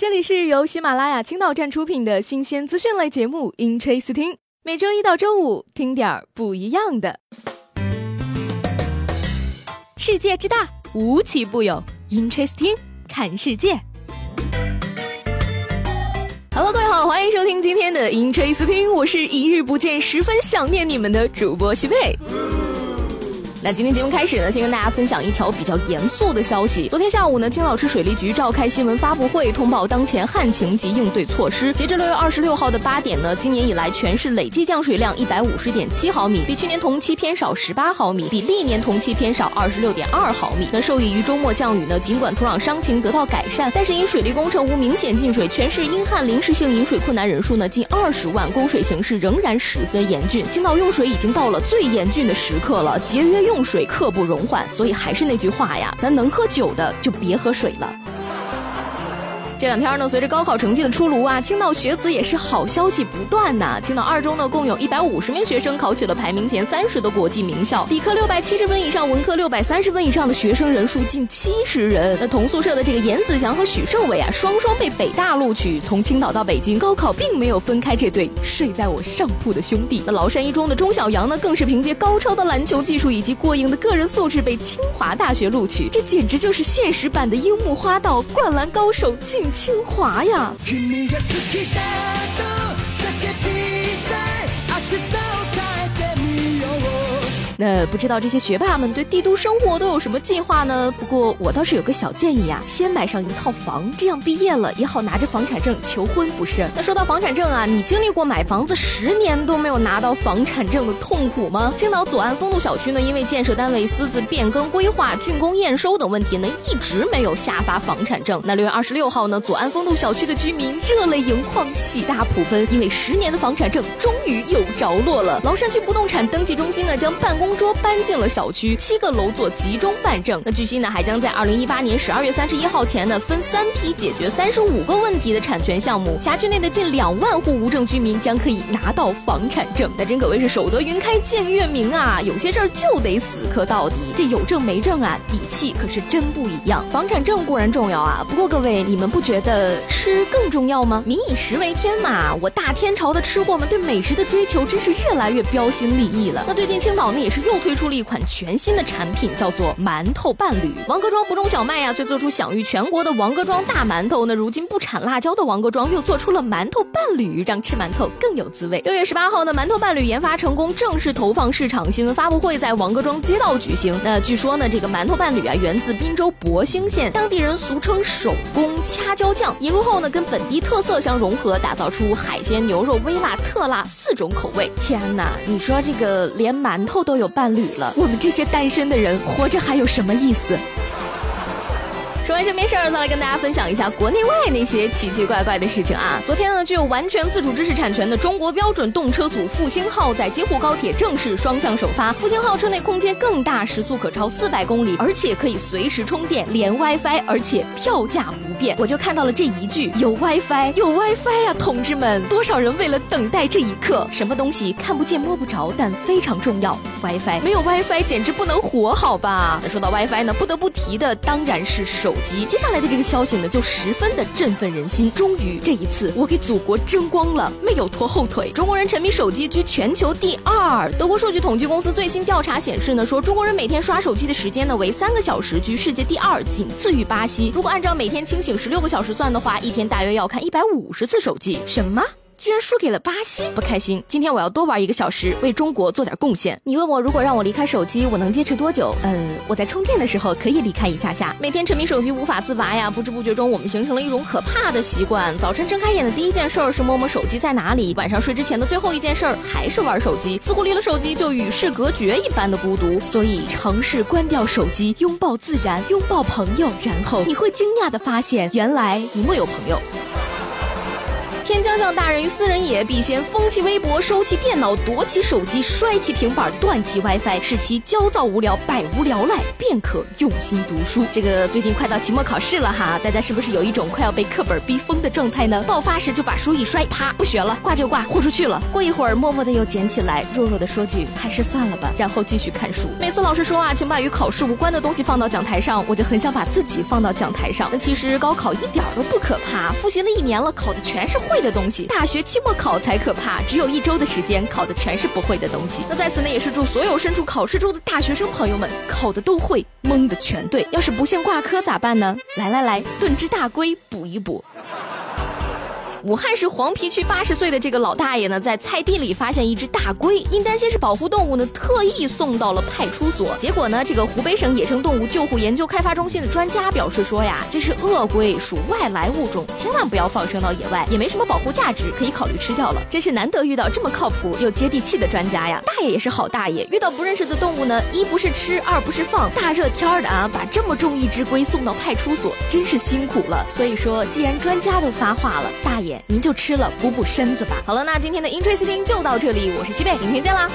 这里是由喜马拉雅青岛站出品的新鲜资讯类节目《Interesting》，每周一到周五听点儿不一样的。世界之大，无奇不有，《Interesting》看世界。Hello，各位好，欢迎收听今天的《Interesting》，我是一日不见，十分想念你们的主播西贝。那今天节目开始呢，先跟大家分享一条比较严肃的消息。昨天下午呢，青岛市水利局召开新闻发布会，通报当前旱情及应对措施。截至六月二十六号的八点呢，今年以来全市累计降水量一百五十点七毫米，比去年同期偏少十八毫米，比历年同期偏少二十六点二毫米。那受益于周末降雨呢，尽管土壤伤情得到改善，但是因水利工程无明显进水，全市因旱临时性饮水困难人数呢近二十万，供水形势仍然十分严峻。青岛用水已经到了最严峻的时刻了，节约用。用水刻不容缓，所以还是那句话呀，咱能喝酒的就别喝水了。这两天呢，随着高考成绩的出炉啊，青岛学子也是好消息不断呐。青岛二中呢，共有一百五十名学生考取了排名前三十的国际名校，理科六百七十分以上，文科六百三十分以上的学生人数近七十人。那同宿舍的这个严子祥和许胜伟啊，双双被北大录取。从青岛到北京，高考并没有分开这对睡在我上铺的兄弟。那崂山一中的钟小阳呢，更是凭借高超的篮球技术以及过硬的个人素质被清华大学录取。这简直就是现实版的樱木花道，灌篮高手进。清华呀。那不知道这些学霸们对帝都生活都有什么计划呢？不过我倒是有个小建议啊，先买上一套房，这样毕业了也好拿着房产证求婚，不是？那说到房产证啊，你经历过买房子十年都没有拿到房产证的痛苦吗？青岛左岸丰都小区呢，因为建设单位私自变更规划、竣工验收等问题呢，一直没有下发房产证。那六月二十六号呢，左岸丰都小区的居民热泪盈眶、喜大普奔，因为十年的房产证终于有着落了。崂山区不动产登记中心呢，将办公桌搬进了小区，七个楼座集中办证。那据悉呢，还将在二零一八年十二月三十一号前呢，分三批解决三十五个问题的产权项目。辖区内的近两万户无证居民将可以拿到房产证。那真可谓是守得云开见月明啊！有些事儿就得死磕到底，这有证没证啊，底气可是真不一样。房产证固然重要啊，不过各位你们不觉得吃更重要吗？民以食为天嘛，我大天朝的吃货们对美食的追求真是越来越标新立异了。那最近青岛呢也是。又推出了一款全新的产品，叫做馒头伴侣。王各庄不种小麦呀，却做出享誉全国的王各庄大馒头。那如今不产辣椒的王各庄又做出了馒头伴侣，让吃馒头更有滋味。六月十八号呢，馒头伴侣研发成功，正式投放市场。新闻发布会在王各庄街道举行。那据说呢，这个馒头伴侣啊，源自滨州博兴县，当地人俗称手工掐椒酱。引入后呢，跟本地特色相融合，打造出海鲜、牛肉、微辣、特辣四种口味。天哪，你说这个连馒头都有。伴侣了，我们这些单身的人活着还有什么意思？说完身边事儿，再来跟大家分享一下国内外那些奇奇怪怪的事情啊。昨天呢，具有完全自主知识产权的中国标准动车组复兴号在京沪高铁正式双向首发。复兴号车内空间更大，时速可超四百公里，而且可以随时充电，连 WiFi，而且票价不变。我就看到了这一句：有 WiFi，有 WiFi 呀，同志们！多少人为了等待这一刻，什么东西看不见摸不着，但非常重要？WiFi，没有 WiFi 简直不能活，好吧？那说到 WiFi 呢，不得不提的当然是手。接下来的这个消息呢，就十分的振奋人心。终于这一次，我给祖国争光了，没有拖后腿。中国人沉迷手机居全球第二。德国数据统计公司最新调查显示呢，说中国人每天刷手机的时间呢为三个小时，居世界第二，仅次于巴西。如果按照每天清醒十六个小时算的话，一天大约要看一百五十次手机。什么？居然输给了巴西，不开心。今天我要多玩一个小时，为中国做点贡献。你问我，如果让我离开手机，我能坚持多久？嗯，我在充电的时候可以离开一下下。每天沉迷手机无法自拔呀，不知不觉中我们形成了一种可怕的习惯。早晨睁开眼的第一件事是摸摸手机在哪里，晚上睡之前的最后一件事还是玩手机，似乎离了手机就与世隔绝一般的孤独。所以尝试关掉手机，拥抱自然，拥抱朋友，然后你会惊讶的发现，原来你木有朋友。天将降大任于斯人也，必先封其微博，收其电脑，夺其手机，摔其平板，断其 WiFi，使其焦躁无聊，百无聊赖，便可用心读书。这个最近快到期末考试了哈，大家是不是有一种快要被课本逼疯的状态呢？爆发时就把书一摔，啪，不学了，挂就挂，豁出去了。过一会儿，默默的又捡起来，弱弱的说句还是算了吧，然后继续看书。每次老师说啊，请把与考试无关的东西放到讲台上，我就很想把自己放到讲台上。那其实高考一点都不可怕，复习了一年了，考的全是会的东西。大学期末考才可怕，只有一周的时间，考的全是不会的东西。那在此呢，也是祝所有身处考试中的大学生朋友们，考的都会，蒙的全对。要是不幸挂科咋办呢？来来来，炖只大龟补一补。武汉市黄陂区八十岁的这个老大爷呢，在菜地里发现一只大龟，因担心是保护动物呢，特意送到了派出所。结果呢，这个湖北省野生动物救护研究开发中心的专家表示说呀，这是鳄龟，属外来物种，千万不要放生到野外，也没什么保护价值，可以考虑吃掉了。真是难得遇到这么靠谱又接地气的专家呀！大爷也是好大爷，遇到不认识的动物呢，一不是吃，二不是放。大热天的啊，把这么重一只龟送到派出所，真是辛苦了。所以说，既然专家都发话了，大爷您就吃了补补身子吧。好了，那今天的 Interesting 就到这里，我是西贝，明天见啦。